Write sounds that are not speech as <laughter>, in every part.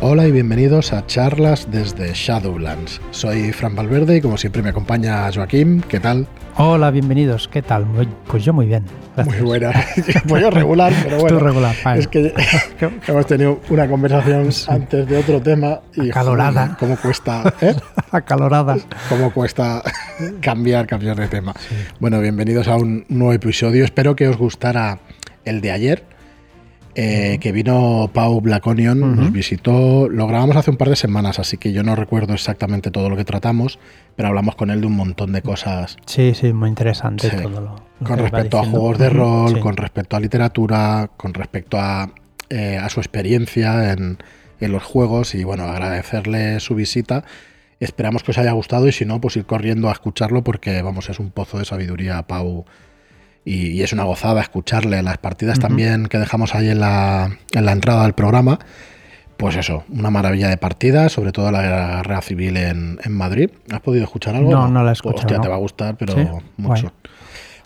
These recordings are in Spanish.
Hola y bienvenidos a charlas desde Shadowlands. Soy Fran Valverde y como siempre me acompaña Joaquín. ¿Qué tal? Hola, bienvenidos. ¿Qué tal? Pues yo muy bien. Muy buena. <laughs> Voy a regular, pero bueno. regular, Es que <laughs> hemos tenido una conversación antes de otro tema y acalorada. ¿Cómo cuesta? ¿eh? <laughs> acalorada. ¿Cómo cuesta cambiar, cambiar de tema? Bueno, bienvenidos a un nuevo episodio. Espero que os gustara el de ayer eh, que vino Pau Blaconion, nos visitó, lo grabamos hace un par de semanas, así que yo no recuerdo exactamente todo lo que tratamos, pero hablamos con él de un montón de cosas. Sí, sí, muy interesante todo lo, Con respecto a juegos de rol, con respecto a literatura, con respecto a, eh, su experiencia en, en los juegos y bueno, agradecerle su visita. Esperamos que os haya gustado y si no, pues ir corriendo a escucharlo porque vamos, es un pozo de sabiduría, Pau y, es una gozada escucharle. Las partidas también que dejamos ahí en la, en la entrada del programa, pues eso, una maravilla de partidas, sobre todo la guerra civil en, en Madrid. ¿Has podido escuchar algo? No, no la he escuchado. hostia, te va a gustar, pero mucho.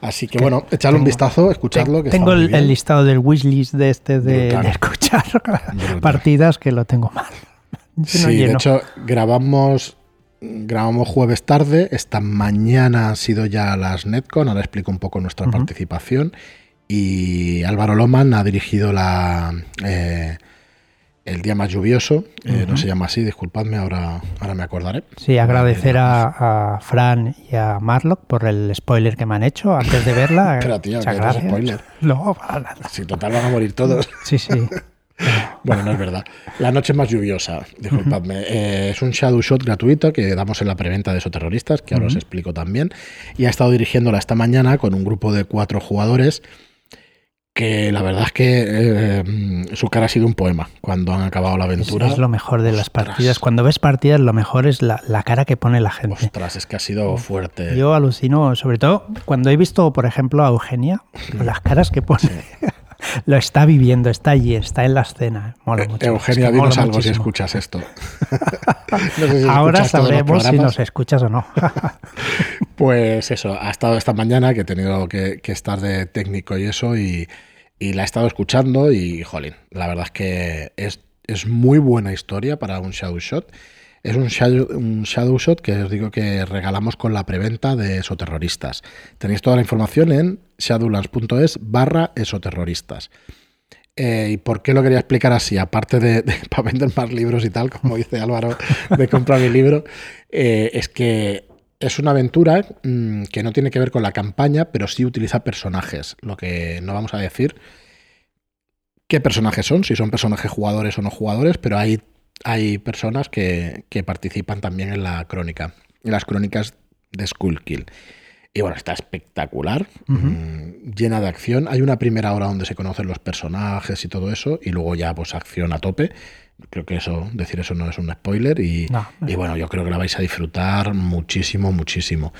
Así que bueno, echarle un vistazo, escucharlo. tengo el, listado del wishlist de este de, escuchar <laughs> partidas que lo tengo mal. <laughs> sí, de hecho, grabamos grabamos jueves tarde, esta mañana han sido ya las Netcon, ahora explico un poco nuestra participación. Y Álvaro Loman ha dirigido la eh, el día más lluvioso, eh, no se llama así, disculpadme, ahora, ahora me acordaré. Sí, agradecer a, Fran y a Marlock por el spoiler que me han hecho antes de verla. <laughs> Pero tío, que spoiler. No, para nada. Si total van a morir todos. Sí, sí. <laughs> Bueno, no es verdad. La noche más lluviosa, disculpadme. Eh, es un shadow shot gratuito que damos en la preventa de esos terroristas, que ahora os explico también. Y ha estado dirigiéndola esta mañana con un grupo de cuatro jugadores que la verdad es que eh, su cara ha sido un poema cuando han acabado la aventura. Es, lo mejor de las partidas. Cuando ves partidas, lo mejor es la, cara que pone la gente. Ostras, es que ha sido fuerte. Yo alucino, sobre todo cuando he visto, por ejemplo, a Eugenia, las caras que pone. <laughs> lo está viviendo, está allí, está en la escena. Mola eh, mucho. Eugenia, dinos algo si escuchas esto. <laughs> Ahora sabremos si nos escuchas o no. <laughs> <laughs> pues eso, ha estado esta mañana que he tenido que, estar de técnico y eso, y, la he estado escuchando y, jolín, la verdad es que es, es muy buena historia para un shadow shot. Es un shadow, un shadow, Shot que os digo que regalamos con la preventa de esoterroristas. Tenéis toda la información en shadowlands.es barra esoterroristas. Eh, ¿Y por qué lo quería explicar así? Aparte de, <laughs> para vender más libros y tal, como dice Álvaro, de comprar mi libro, eh, es que es una aventura mm, que no tiene que ver con la campaña, pero sí utiliza personajes. Lo que no vamos a decir qué personajes son, si son personajes jugadores o no jugadores, pero hay hay personas que, participan también en la crónica, en las crónicas de Skullkill. Y bueno, está espectacular, mm, llena de acción. Hay una primera hora donde se conocen los personajes y todo eso, y luego ya pues acción a tope. Creo que eso, decir eso no es un spoiler. Y, bueno, yo creo que la vais a disfrutar muchísimo, muchísimo.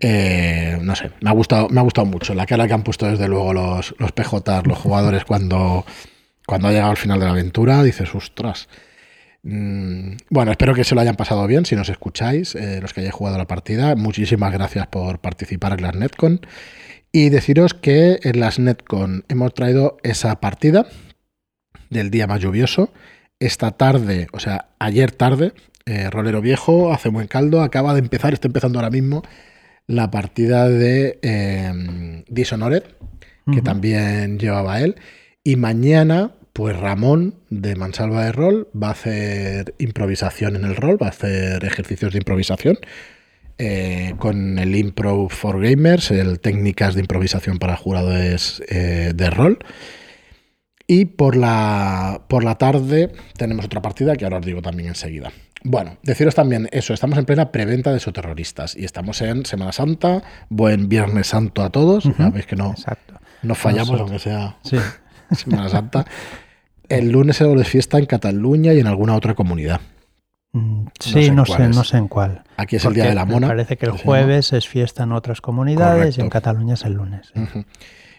Eh, no sé, me ha gustado, me ha gustado mucho. La cara que han puesto desde luego los, los PJ, los jugadores, cuando, cuando ha llegado al final de la aventura, dices, ostras. Mm, bueno, espero que se lo hayan pasado bien si nos escucháis, eh, los que hayáis jugado la partida. Muchísimas gracias por participar en las Netcon. Y deciros que en las Netcon hemos traído esa partida del día más lluvioso. Esta tarde, o sea, ayer tarde, eh, Rolero Viejo, hace buen caldo, acaba de empezar, está empezando ahora mismo la partida de eh, Dishonored, que también llevaba él. Y mañana pues Ramón de Mansalva de Rol va a hacer improvisación en el rol, va a hacer ejercicios de improvisación eh, con el Impro for Gamers, el técnicas de improvisación para jugadores eh, de rol. Y por la, por la tarde tenemos otra partida que ahora os digo también enseguida. Bueno, deciros también eso, estamos en plena preventa de terroristas y estamos en Semana Santa, buen Viernes Santo a todos, ya veis que no, no fallamos aunque sea <laughs> Semana Santa. El lunes es de fiesta en Cataluña y en alguna otra comunidad. Mm, sí, no sé, no sé, en cuál. Aquí es el día de la mona. parece que el jueves es fiesta en otras comunidades y en Cataluña es el lunes.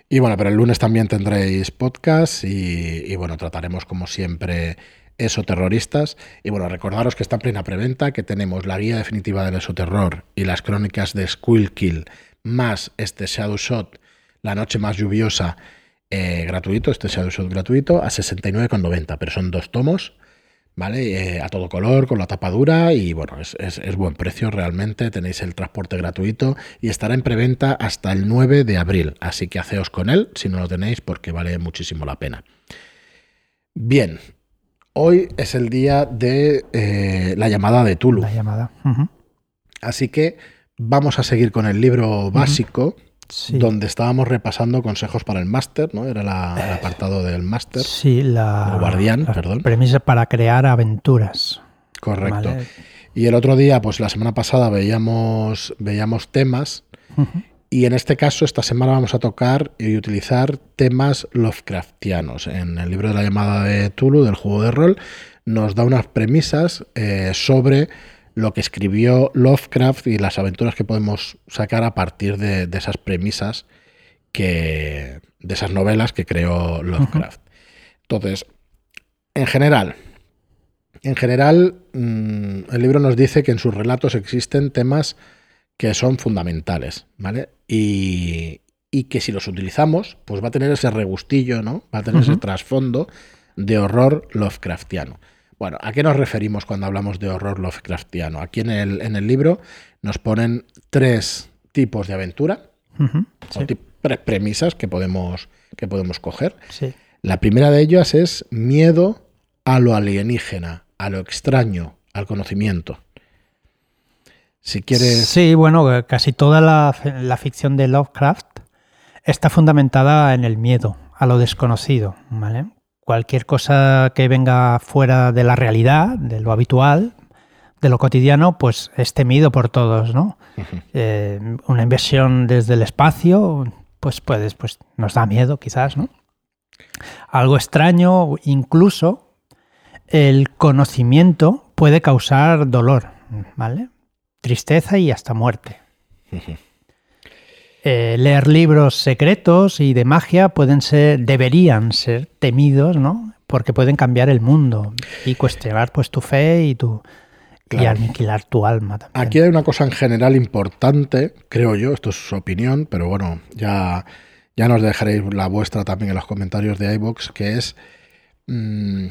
Y bueno, pero el lunes también tendréis podcast y, y, bueno, trataremos como siempre esoterroristas. Y bueno, recordaros que está en plena preventa, que tenemos la guía definitiva del esoterror y las crónicas de Kill más este Shadow Shot, la noche más lluviosa eh, gratuito, este Shadow Shot gratuito, a 69,90, pero son dos tomos ¿vale? Eh, a todo color, con la tapa dura y bueno, es, es, es, buen precio realmente, tenéis el transporte gratuito y estará en preventa hasta el 9 de abril, así que haceos con él si no lo tenéis porque vale muchísimo la pena. Bien, hoy es el día de eh, la llamada de Tulu. La llamada. Uh -huh. Así que vamos a seguir con el libro básico. Uh -huh. Sí. donde estábamos repasando consejos para el máster, ¿no? Era la, el apartado del máster. Sí, la, el guardián, la perdón. Premisa para crear aventuras. Correcto. Vale. Y el otro día, pues la semana pasada veíamos, veíamos temas uh -huh. y en este caso, esta semana vamos a tocar y utilizar temas Lovecraftianos. En el libro de la llamada de Tulu, del juego de rol, nos da unas premisas eh, sobre lo que escribió Lovecraft y las aventuras que podemos sacar a partir de, de esas premisas que. de esas novelas que creó Lovecraft. Uh -huh. Entonces, en general, en general, mmm, el libro nos dice que en sus relatos existen temas que son fundamentales, ¿vale? Y, y, que si los utilizamos, pues va a tener ese regustillo, ¿no? Va a tener uh -huh. ese trasfondo de horror Lovecraftiano. Bueno, ¿a qué nos referimos cuando hablamos de horror Lovecraftiano? Aquí en el, en el libro nos ponen tres tipos de aventura, uh -huh, sí. tres premisas que podemos, que podemos coger. Sí. La primera de ellas es miedo a lo alienígena, a lo extraño, al conocimiento. Si quieres. Sí, bueno, casi toda la, la ficción de Lovecraft está fundamentada en el miedo a lo desconocido, ¿vale? Cualquier cosa que venga fuera de la realidad, de lo habitual, de lo cotidiano, pues es temido por todos, ¿no? Uh -huh. eh, una inversión desde el espacio, pues puedes, pues nos da miedo quizás, ¿no? Algo extraño, incluso el conocimiento puede causar dolor, ¿vale? Tristeza y hasta muerte. Uh -huh. Eh, leer libros secretos y de magia pueden ser, deberían ser temidos, ¿no? Porque pueden cambiar el mundo y cuestionar pues tu fe y tu claro. y aniquilar tu alma también. Aquí hay una cosa en general importante, creo yo, esto es su opinión, pero bueno, ya, ya nos dejaréis la vuestra también en los comentarios de iBox, que es mmm,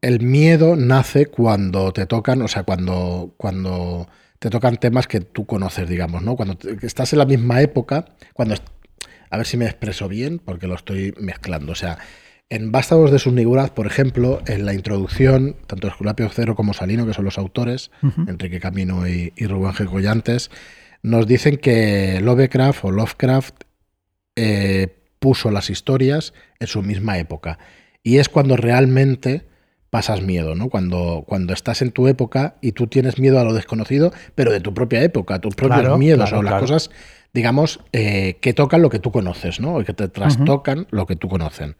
el miedo nace cuando te tocan, o sea, cuando, cuando te tocan temas que tú conoces, digamos, ¿no? Cuando estás en la misma época, cuando... A ver si me expreso bien, porque lo estoy mezclando. O sea, en Vástagos de Subniguraz, por ejemplo, en la introducción, tanto Esculapio Cero como Salino, que son los autores, uh -huh. Enrique Camino y, y Rubén G. Collantes, nos dicen que Lovecraft o Lovecraft eh, puso las historias en su misma época. Y es cuando realmente pasas miedo, ¿no? Cuando, cuando estás en tu época y tú tienes miedo a lo desconocido, pero de tu propia época, tus propios claro, miedos claro, o las claro. cosas, digamos, eh, que tocan lo que tú conoces, ¿no? O que te trastocan uh -huh. lo que tú conoces.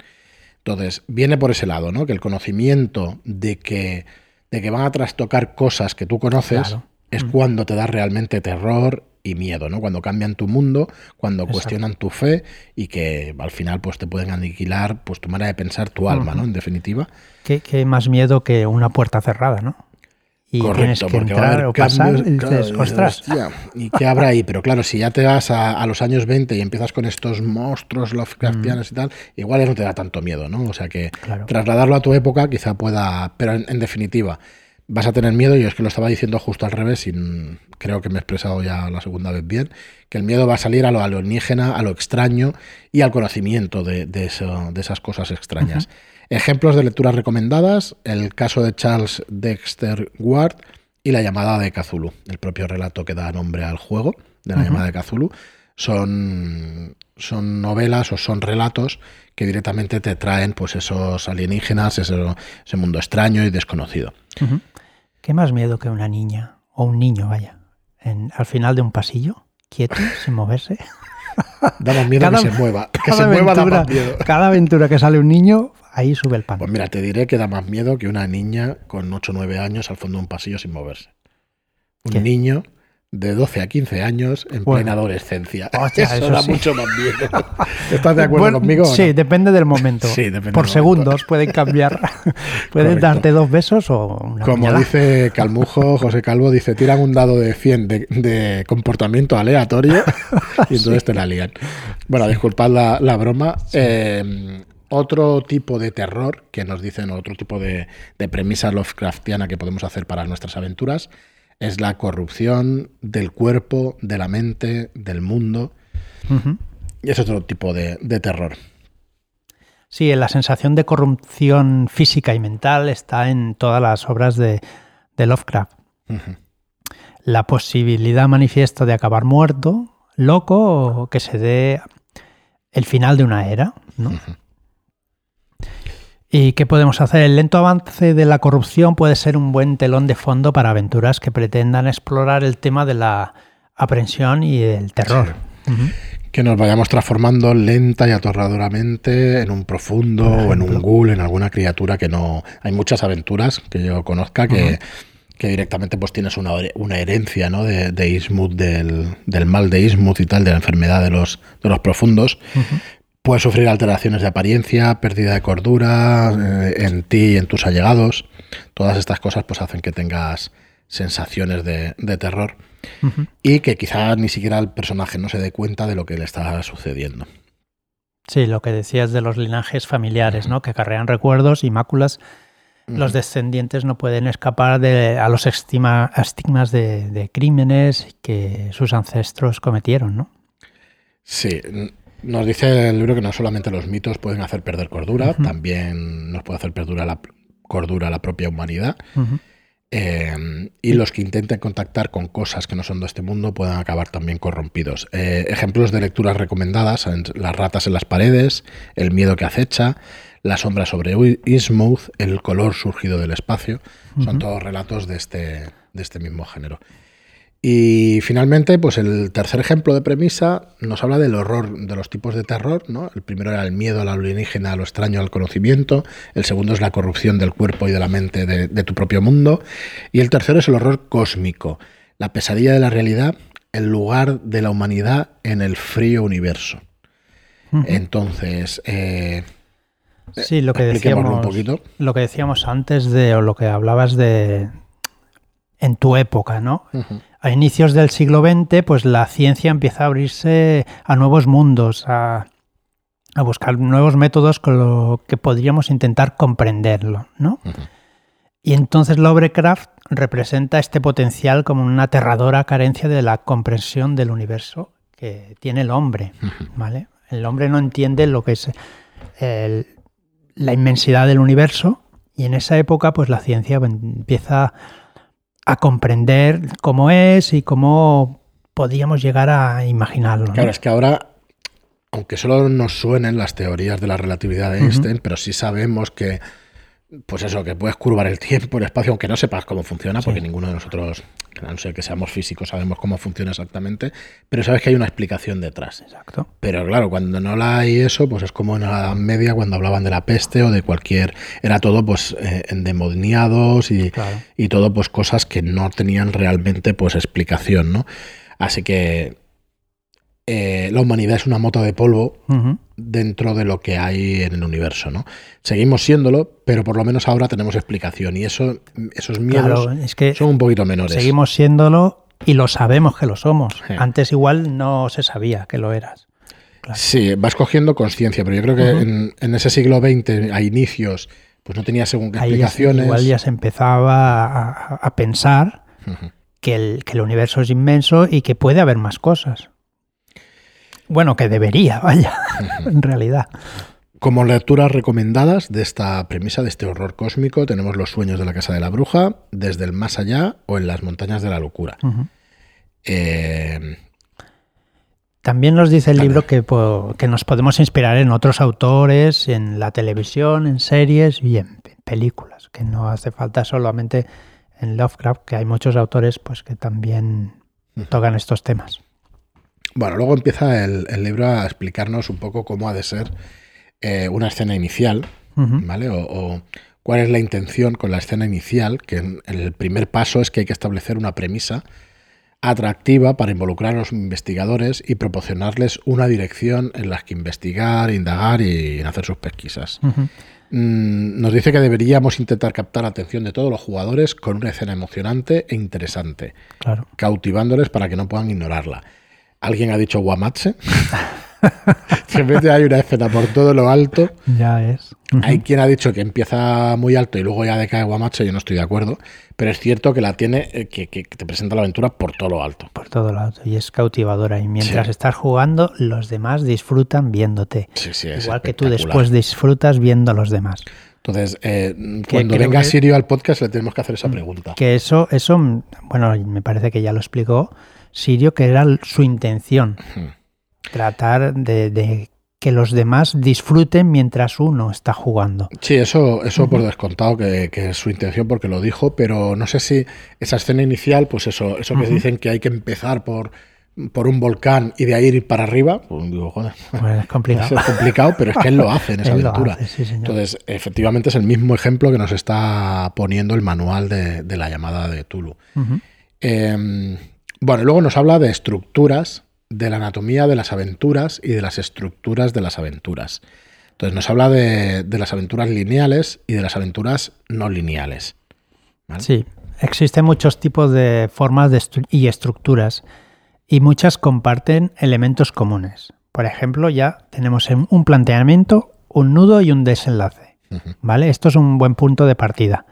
Entonces, viene por ese lado, ¿no? Que el conocimiento de que, de que van a trastocar cosas que tú conoces es -huh. cuando te da realmente terror y miedo, ¿no? Cuando cambian tu mundo, cuando Exacto. cuestionan tu fe y que al final pues te pueden aniquilar pues tu manera de pensar, tu alma, uh -huh. ¿no? En definitiva. ¿Qué, ¿Qué, más miedo que una puerta cerrada, ¿no? Y Correcto, tienes que entrar o pasar cambios, y dices, claro, ostras. Hostia, ¿Y qué habrá ahí? Pero claro, si ya te vas a, a, los años 20 y empiezas con estos monstruos Lovecraftianos mm. y tal, igual ya no te da tanto miedo, ¿no? O sea que claro. trasladarlo a tu época quizá pueda... Pero en, en definitiva, vas a tener miedo, y es que lo estaba diciendo justo al revés, y creo que me he expresado ya la segunda vez bien, que el miedo va a salir a lo alienígena, a lo extraño y al conocimiento de, de, eso, de esas cosas extrañas. Uh -huh. Ejemplos de lecturas recomendadas, el caso de Charles Dexter Ward y la llamada de Cthulhu, el propio relato que da nombre al juego de la uh -huh. llamada de Cthulhu, son, son novelas o son relatos que directamente te traen pues esos alienígenas, ese, ese mundo extraño y desconocido. Uh -huh. ¿Qué más miedo que una niña o un niño, vaya, en, al final de un pasillo, quieto, <laughs> sin moverse? Da más miedo cada, que se mueva. Que se mueva da más miedo. Cada aventura que sale un niño, ahí sube el pan. Pues mira, te diré que da más miedo que una niña con 8 o 9 años al fondo de un pasillo sin moverse. Un ¿Qué? niño de 12 a 15 años en bueno. plena adolescencia. Hostia, <laughs> eso, eso da sí. mucho más miedo. <laughs> ¿Estás de acuerdo bueno, conmigo? Sí, no? depende del momento. <laughs> Sí, depende Por segundos momento. pueden cambiar. pueden darte dos besos o una Como puñalada. dice Calmujo, José Calvo, dice, tiran un dado de 100 de, de comportamiento aleatorio y entonces sí. te la lían. Bueno, disculpad la, la broma. Eh, Otro tipo de terror que nos dicen, otro tipo de, de premisa Lovecraftiana que podemos hacer para nuestras aventuras, es la corrupción del cuerpo, de la mente, del mundo. Y es otro tipo de, terror. Sí, la sensación de corrupción física y mental está en todas las obras de, Lovecraft. La posibilidad manifiesta de acabar muerto, loco, o que se dé el final de una era. ¿no? ¿Y qué podemos hacer? El lento avance de la corrupción puede ser un buen telón de fondo para aventuras que pretendan explorar el tema de la aprensión y el terror. Que nos vayamos transformando lenta y atorradoramente en un profundo o en un ghoul, en alguna criatura que no... Hay muchas aventuras que yo conozca que, directamente pues tienes una, una herencia ¿no? de, de Ismuth, del, del, mal de Ismuth y tal, de la enfermedad de los, de los profundos. Puedes sufrir alteraciones de apariencia, pérdida de cordura eh, en ti y en tus allegados. Todas estas cosas pues hacen que tengas sensaciones de, terror y que quizá ni siquiera el personaje no se dé cuenta de lo que le está sucediendo. Sí, lo que decías de los linajes familiares, ¿no? Que carrean recuerdos y máculas. Los descendientes no pueden escapar de, a los estigmas de, de, crímenes que sus ancestros cometieron, ¿no? Sí, nos dice el libro que no solamente los mitos pueden hacer perder cordura, también nos puede hacer perder la cordura la propia humanidad. Eh, y los que intenten contactar con cosas que no son de este mundo pueden acabar también corrompidos. Eh, ejemplos de lecturas recomendadas: las ratas en las paredes, el miedo que acecha, la sombra sobre Ismouth, el color surgido del espacio. Son todos relatos de este, de este mismo género. Y finalmente, pues el tercer ejemplo de premisa nos habla del horror, de los tipos de terror, ¿no? El primero era el miedo a la alienígena, a lo extraño, al conocimiento. El segundo es la corrupción del cuerpo y de la mente de, tu propio mundo. Y el tercero es el horror cósmico, la pesadilla de la realidad, el lugar de la humanidad en el frío universo. Entonces, eh, sí, lo que decíamos, un poquito. Lo que decíamos antes de, o lo que hablabas de en tu época, ¿no? A inicios del siglo XX, pues la ciencia empieza a abrirse a nuevos mundos, a, buscar nuevos métodos con los que podríamos intentar comprenderlo, ¿no? Y entonces Lovecraft representa este potencial como una aterradora carencia de la comprensión del universo que tiene el hombre, ¿vale? El hombre no entiende lo que es la inmensidad del universo y en esa época pues la ciencia empieza a comprender cómo es y cómo podríamos llegar a imaginarlo. Claro, es que ahora, aunque solo nos suenen las teorías de la relatividad de Einstein, pero sí sabemos que pues eso, que puedes curvar el <laughs> tiempo, el espacio, aunque no sepas cómo funciona, porque ninguno de nosotros, a no ser que seamos físicos, sabemos cómo funciona exactamente, pero sabes que hay una explicación detrás. Exacto. Pero claro, cuando no la hay eso, pues es como en la Edad Media cuando hablaban de la peste o de cualquier, era todo pues eh, endemoniados y, y todo pues cosas que no tenían realmente pues explicación, ¿no? Así que eh, la humanidad es una mota de polvo dentro de lo que hay en el universo, ¿no? Seguimos siéndolo, pero por lo menos ahora tenemos explicación y eso, esos miedos son un poquito menores. Seguimos siéndolo y lo sabemos que lo somos. Antes igual no se sabía que lo eras. Sí, vas cogiendo conciencia, pero yo creo que en, ese siglo XX, a inicios, pues no tenía según qué explicaciones. igual ya se empezaba a, pensar que el universo es inmenso y que puede haber más cosas. Bueno, que debería, <laughs> vaya, en realidad. Como lecturas recomendadas de esta premisa, de este horror cósmico, tenemos Los sueños de la casa de la bruja, Desde el más allá o En las montañas de la locura. Eh, También nos dice el libro que, que, nos podemos inspirar en otros autores, en la televisión, en series y en películas, que no hace falta solamente en Lovecraft, que hay muchos autores pues, que también tocan estos temas. Bueno, luego empieza el, libro a explicarnos un poco cómo ha de ser eh, una escena inicial, ¿vale? O, cuál es la intención con la escena inicial, que el primer paso es que hay que establecer una premisa atractiva para involucrar a los investigadores y proporcionarles una dirección en la que investigar, indagar y hacer sus pesquisas. Mm, nos dice que deberíamos intentar captar la atención de todos los jugadores con una escena emocionante e interesante, cautivándoles para que no puedan ignorarla. ¿Alguien ha dicho Guamatse? Siempre <laughs> hay una escena por todo lo alto. Ya es. Hay quien ha dicho que empieza muy alto y luego ya decae guamacho, yo no estoy de acuerdo, pero es cierto que la tiene, eh, que, que te presenta la aventura por todo lo alto. Por todo lo alto. Y es cautivadora. Y mientras Sí. estás jugando, los demás disfrutan viéndote. Sí, sí, es Igual que tú después disfrutas viendo a los demás. Entonces, eh, cuando venga que- Sirio al podcast le tenemos que hacer esa pregunta. Que eso, eso, mm, bueno, me parece que ya lo explicó Sirio, que era su intención. Tratar de, de que los demás disfruten mientras uno está jugando. Sí, eso, eso por descontado que, que es su intención porque lo dijo, pero no sé si esa escena inicial, pues eso, eso que dicen que hay que empezar por, por un volcán y de ahí ir para arriba, pues digo, joder, Pues es <laughs> es complicado. complicado, pero es que él lo hace en <laughs> esa aventura. hace, sí, señor. Entonces, efectivamente es el mismo ejemplo que nos está poniendo el manual de, de la llamada de Tulu. Eh, bueno, y luego nos habla de estructuras, de la anatomía de las aventuras y de las estructuras de las aventuras. Entonces nos habla de, de las aventuras lineales y de las aventuras no lineales. ¿vale? Sí, existen muchos tipos de formas de estru- y estructuras y muchas comparten elementos comunes. Por ejemplo, ya tenemos en- un planteamiento, un nudo y un desenlace. ¿Vale? Esto es un buen punto de partida.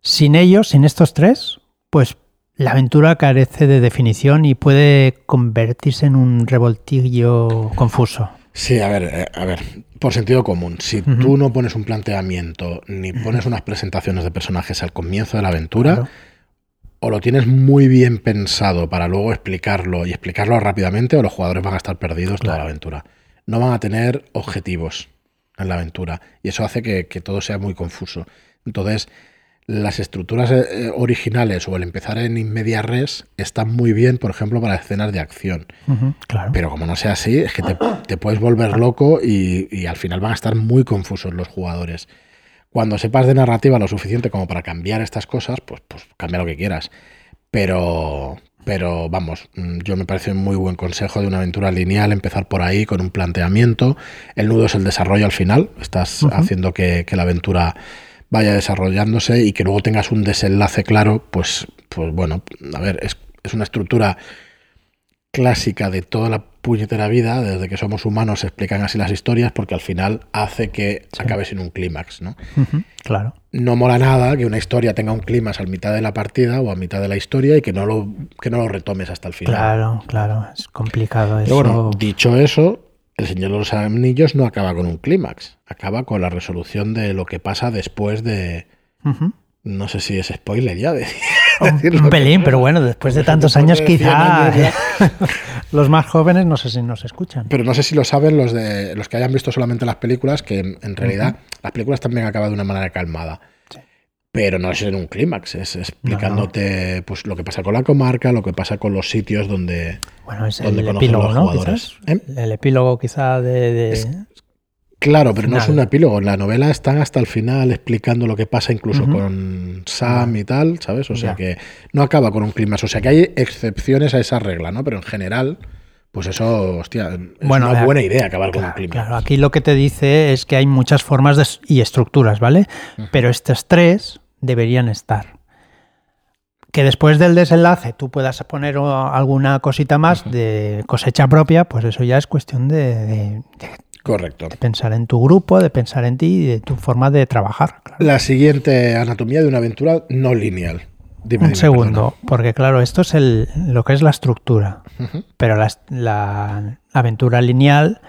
Sin ellos, sin estos tres, pues la aventura carece de definición y puede convertirse en un revoltillo confuso. Sí, a ver, eh, a ver, por sentido común, si tú no pones un planteamiento ni pones unas presentaciones de personajes al comienzo de la aventura, Claro. o lo tienes muy bien pensado para luego explicarlo y explicarlo rápidamente, o los jugadores van a estar perdidos toda la aventura. No van a tener objetivos en la aventura y eso hace que, que todo sea muy confuso. Entonces, las estructuras eh, eh, originales o el empezar en in media res están muy bien, por ejemplo, para escenas de acción. Claro. Pero como no sea así, es que te, te puedes volver loco y, y al final van a estar muy confusos los jugadores. Cuando sepas de narrativa lo suficiente como para cambiar estas cosas, pues, pues cambia lo que quieras. Pero, pero vamos, mm, yo me parece un muy buen consejo de una aventura lineal empezar por ahí con un planteamiento. El nudo es el desarrollo al final. Estás haciendo que, que la aventura vaya desarrollándose y que luego tengas un desenlace claro, pues, pues bueno, a ver, es, es una estructura clásica de toda la puñetera vida, desde que somos humanos se explican así las historias, porque al final hace que Sí. acabe sin un clímax, ¿no? Claro. No mola nada que una historia tenga un clímax a mitad de la partida o a mitad de la historia y que no lo, que no lo retomes hasta el final. Claro, claro. Es complicado eso. Pero bueno, dicho eso, El Señor de los Anillos no acaba con un clímax, acaba con la resolución de lo que pasa después de... No sé si es spoiler ya. <laughs> de- Un, que- pelín, pero bueno, después de tantos Después años de 100 quizá años <laughs> los más jóvenes no sé si nos escuchan. Pero no sé si lo saben los de los que hayan visto solamente las películas, que en, en realidad las películas también acaban de una manera calmada. Pero no es en un clímax, es explicándote pues lo que pasa con la comarca, lo que pasa con los sitios donde. Bueno, es ¿Dónde el epílogo, los ¿no? jugadores? ¿Eh? El epílogo quizá de... de- Es- Claro, pero no es un epílogo. En la novela están hasta el final explicando lo que pasa incluso con Sam y tal, ¿sabes? O sea Ya. que no acaba con un clímax. O sea que hay excepciones a esa regla, ¿no? Pero en general, pues eso, hostia, es Bueno, una buena idea acabar con un Claro, clímax. claro, aquí lo que te dice es que hay muchas formas de- y estructuras, ¿vale? Pero estas tres deberían estar. Que después del desenlace tú puedas poner alguna cosita más de cosecha propia, pues eso ya es cuestión de, de- de Correcto. pensar en tu grupo, de pensar en ti y de tu forma de trabajar. claro. La siguiente anatomía de una aventura no lineal. Dime, Un dime, segundo, porque claro, esto es el, lo que es la estructura, pero la, la aventura lineal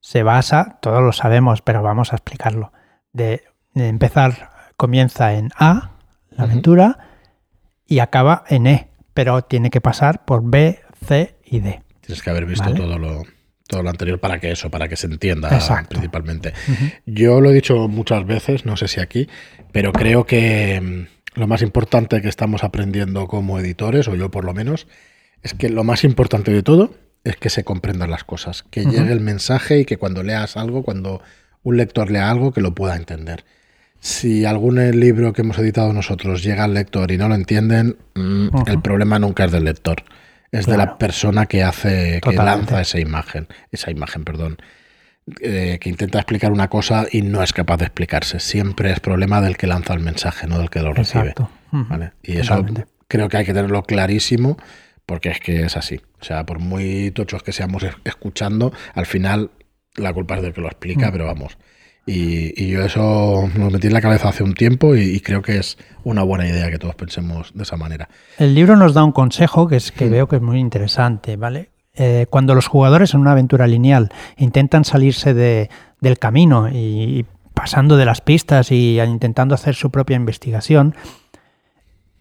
se basa, todos lo sabemos, pero vamos a explicarlo, de, de empezar, comienza en A, la aventura, y acaba en E, pero tiene que pasar por B, C y D. Tienes que haber visto Vale. todo lo todo lo anterior para que eso, para que se entienda Exacto. principalmente. Yo lo he dicho muchas veces, no sé si aquí, pero creo que mm, lo más importante que estamos aprendiendo como editores, o yo por lo menos, es que lo más importante de todo es que se comprendan las cosas, que llegue el mensaje y que cuando leas algo, cuando un lector lea algo, que lo pueda entender. Si algún libro que hemos editado nosotros llega al lector y no lo entienden, mm, el problema nunca es del lector, es de la persona que hace, que lanza esa imagen, esa imagen, perdón eh, que intenta explicar una cosa y no es capaz de explicarse. Siempre es problema del que lanza el mensaje, no del que lo recibe. Exacto. Ujú. ¿vale? Y eso Totalmente. creo que hay que tenerlo clarísimo porque es que es así. O sea, por muy tochos que seamos escuchando, al final la culpa es del que lo explica, mm. pero vamos. Y, yo eso me metí en la cabeza hace un tiempo y, creo que es una buena idea que todos pensemos de esa manera. El libro nos da un consejo que es que mm. veo que es muy interesante, ¿vale? Eh, cuando los jugadores en una aventura lineal intentan salirse de, del camino y, pasando de las pistas y intentando hacer su propia investigación,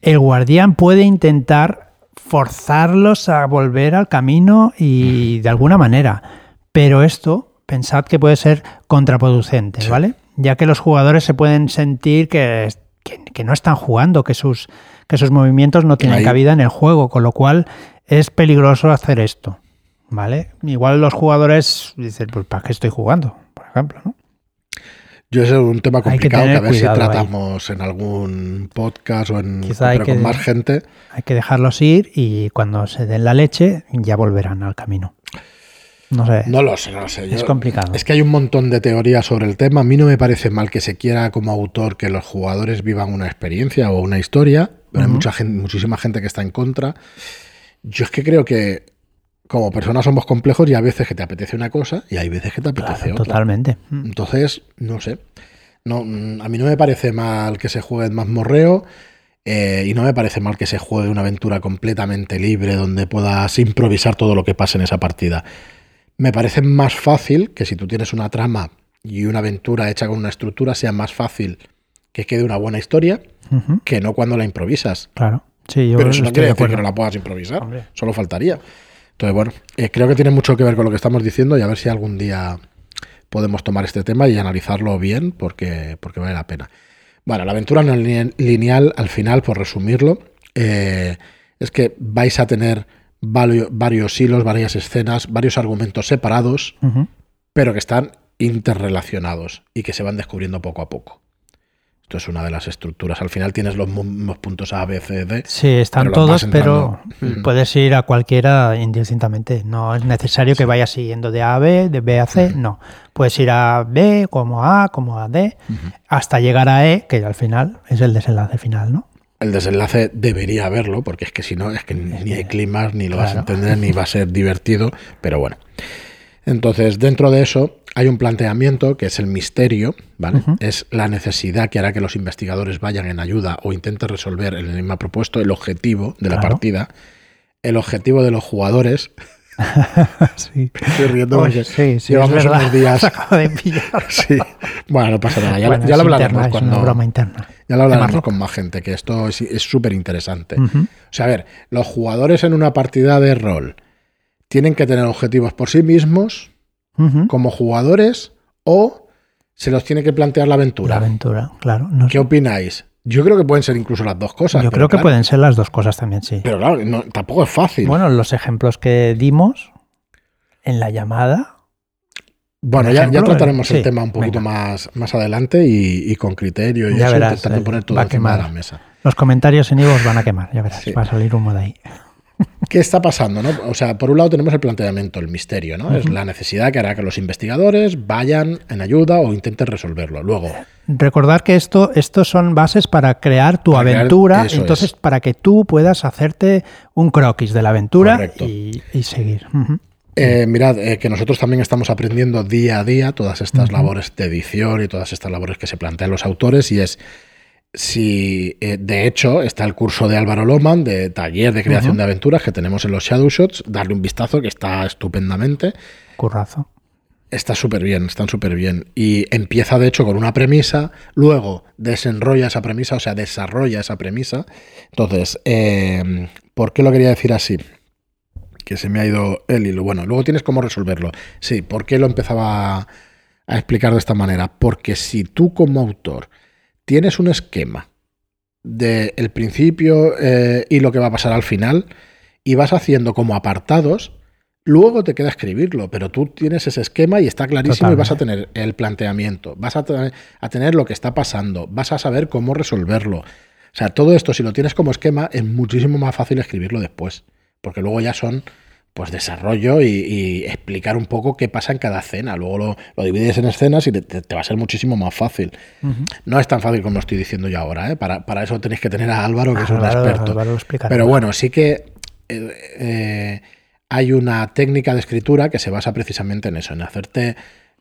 el guardián puede intentar forzarlos a volver al camino y de alguna manera. Pero esto, pensad que puede ser contraproducente, ¿vale? Ya que los jugadores se pueden sentir que, que, no están jugando, que sus, que sus movimientos no tienen cabida en el juego, con lo cual es peligroso hacer esto. ¿Vale? Igual los jugadores dicen, pues ¿para qué estoy jugando? Por ejemplo, ¿no? Yo es un tema complicado que, a ver si tratamos en algún podcast o en con más gente. Hay que dejarlos ir y cuando se den la leche ya volverán al camino. No sé. No lo sé, no lo sé. Es complicado. Es que hay un montón de teorías sobre el tema. A mí no me parece mal que se quiera como autor que los jugadores vivan una experiencia o una historia, pero hay mucha gente, muchísima gente que está en contra. Yo es que creo que como personas somos complejos y a veces que te apetece una cosa y hay veces que te apetece otra. Totalmente. Mm. Entonces, no sé. No, mm, a mí no me parece mal que se juegue en mazmorreo eh, y no me parece mal que se juegue una aventura completamente libre donde puedas improvisar todo lo que pase en esa partida. Me parece más fácil que si tú tienes una trama y una aventura hecha con una estructura sea más fácil que quede una buena historia que no cuando la improvisas. Claro. Sí, yo Pero eso no quiere decir que no la puedas improvisar. Solo faltaría. Entonces, bueno, eh, creo que tiene mucho que ver con lo que estamos diciendo y a ver si algún día podemos tomar este tema y analizarlo bien porque, porque vale la pena. Bueno, la aventura no lineal, al final, por resumirlo, eh, es que vais a tener varios, hilos, varias escenas, varios argumentos separados, pero que están interrelacionados y que se van descubriendo poco a poco. Esto es una de las estructuras. Al final tienes los, puntos A, B, C, D. Sí, están todos, pero puedes ir a cualquiera indistintamente. No es necesario que vayas siguiendo de A a B, de B a C, no. Puedes ir a B como A, como a D, hasta llegar a E, que al final es el desenlace final, ¿no? El desenlace debería haberlo, porque es que si no, es que ni hay climas, ni lo vas a entender, ni va a ser divertido, pero bueno. Entonces, dentro de eso hay un planteamiento que es el misterio, ¿vale? Es la necesidad que hará que los investigadores vayan en ayuda o intenten resolver el enigma propuesto, el objetivo de la partida. El objetivo de los jugadores. <laughs> sí. Estoy riendo porque sí, sí, llevamos unos días. <laughs> de pillar. <laughs> sí. Bueno, no pasa nada. Ya, lo hablaremos cuando. broma interna. Ya lo hablaremos con más gente, que esto es súper interesante. O sea, a ver, los jugadores en una partida de rol tienen que tener objetivos por sí mismos como jugadores o se los tiene que plantear la aventura. La aventura, claro. ¿Qué opináis? Yo creo que pueden ser incluso las dos cosas. Yo creo que pueden ser las dos cosas también, sí. Pero claro, tampoco es fácil. Bueno, los ejemplos que dimos en la llamada. Bueno, ya, trataremos el tema un poquito más, más adelante y, con criterio y ya eso, verás, poner todo encima de la mesa. Los comentarios en Ivo van a quemar, ya verás, va a salir humo de ahí. ¿Qué está pasando? No? O sea, por un lado tenemos el planteamiento, el misterio, ¿no? Es la necesidad que hará que los investigadores vayan en ayuda o intenten resolverlo. Luego. Recordar que esto, estos son bases para crear tu aventura, entonces para que tú puedas hacerte un croquis de la aventura y, seguir. Eh, mirad, eh, que nosotros también estamos aprendiendo día a día todas estas labores de edición y todas estas labores que se plantean los autores y es si eh, de hecho está el curso de Álvaro Loman de taller de creación de aventuras que tenemos en los Shadow Shots, darle un vistazo que está estupendamente. Currazo. Está súper bien, están súper bien. Y empieza de hecho con una premisa, luego desenrolla esa premisa, o sea, desarrolla esa premisa. Entonces, em, ¿por qué lo quería decir así? Que se me ha ido el hilo. Bueno, luego tienes cómo resolverlo. Sí, ¿por qué lo empezaba a explicar de esta manera? Porque si tú como autor tienes un esquema del el principio eh, y lo que va a pasar al final y vas haciendo como apartados, luego te queda escribirlo, pero tú tienes ese esquema y está clarísimo y vas a tener el planteamiento, vas a, a tener lo que está pasando, vas a saber cómo resolverlo. O sea, todo esto, si lo tienes como esquema, es muchísimo más fácil escribirlo después, porque luego ya son pues desarrollo y, explicar un poco qué pasa en cada escena. Luego lo, divides en escenas y te, va a ser muchísimo más fácil. No es tan fácil como lo estoy diciendo yo ahora. ¿eh? Para, eso tenéis que tener a Álvaro, que es un experto. Pero bueno, sí que eh, hay una técnica de escritura que se basa precisamente en eso, en hacerte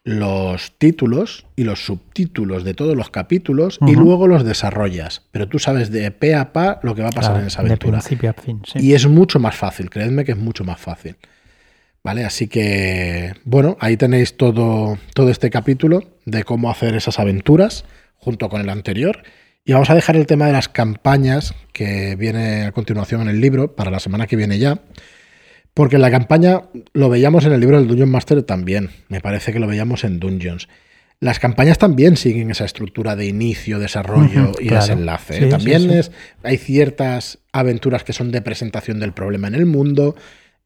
los títulos y los subtítulos de todos los capítulos y luego los desarrollas. Pero tú sabes de pe a pa lo que va a pasar en esa aventura. Y es mucho más fácil, creedme que es mucho más fácil. ¿Vale? Así que, bueno, ahí tenéis todo, todo este capítulo de cómo hacer esas aventuras junto con el anterior. Y vamos a dejar el tema de las campañas que viene a continuación en el libro para la semana que viene ya. Porque la campaña lo veíamos en el libro del Dungeon Master también. Me parece que lo veíamos en Dungeons. Las campañas también siguen esa estructura de inicio, desarrollo y desenlace. también Es, hay ciertas aventuras que son de presentación del problema en el mundo.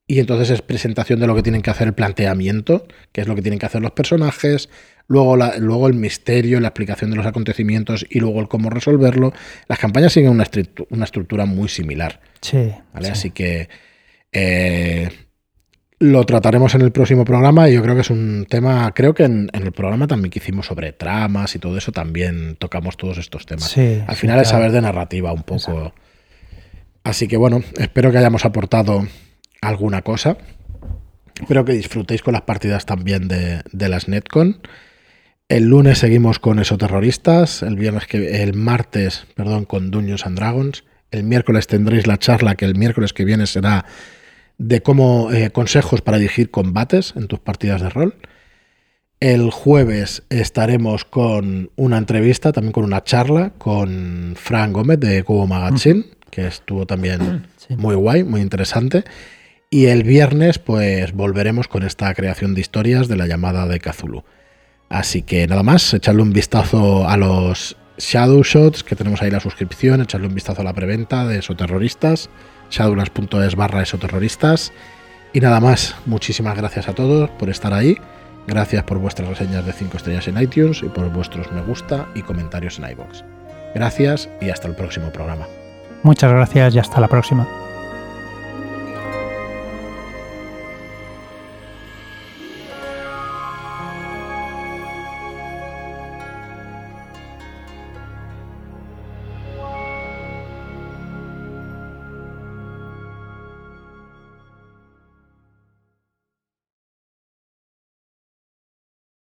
Y entonces es presentación de lo que tienen que hacer el planteamiento, que es lo que tienen que hacer los personajes, luego, luego el misterio, la explicación de los acontecimientos y luego el cómo resolverlo. Las campañas siguen una, una estructura muy similar. Sí. Así que eh, lo trataremos en el próximo programa y yo creo que es un tema, creo que en, el programa también que hicimos sobre tramas y todo eso también tocamos todos estos temas. Al final es saber de narrativa un poco. Así que bueno, espero que hayamos aportado alguna cosa. Espero que disfrutéis con las partidas también de, de las Netcon. El lunes seguimos con Esoterroristas, el viernes que el martes, perdón, con Dungeons and Dragons. El miércoles tendréis la charla que el miércoles que viene será de cómo eh, consejos para dirigir combates en tus partidas de rol. El jueves estaremos con una entrevista, también con una charla con Fran Gómez de Cubo Magazine, que estuvo también <clears throat> muy guay, muy interesante. Y el viernes, pues volveremos con esta creación de historias de la llamada de Cthulhu. Así que nada más, echarle un vistazo a los Shadow Shots, que tenemos ahí la suscripción, echarle un vistazo a la preventa de Esoterroristas shadowlands.es barra esoterroristas. Y nada más, muchísimas gracias a todos por estar ahí. Gracias por vuestras reseñas de 5 estrellas en iTunes y por vuestros me gusta y comentarios en iBox. Gracias y hasta el próximo programa. Muchas gracias y hasta la próxima.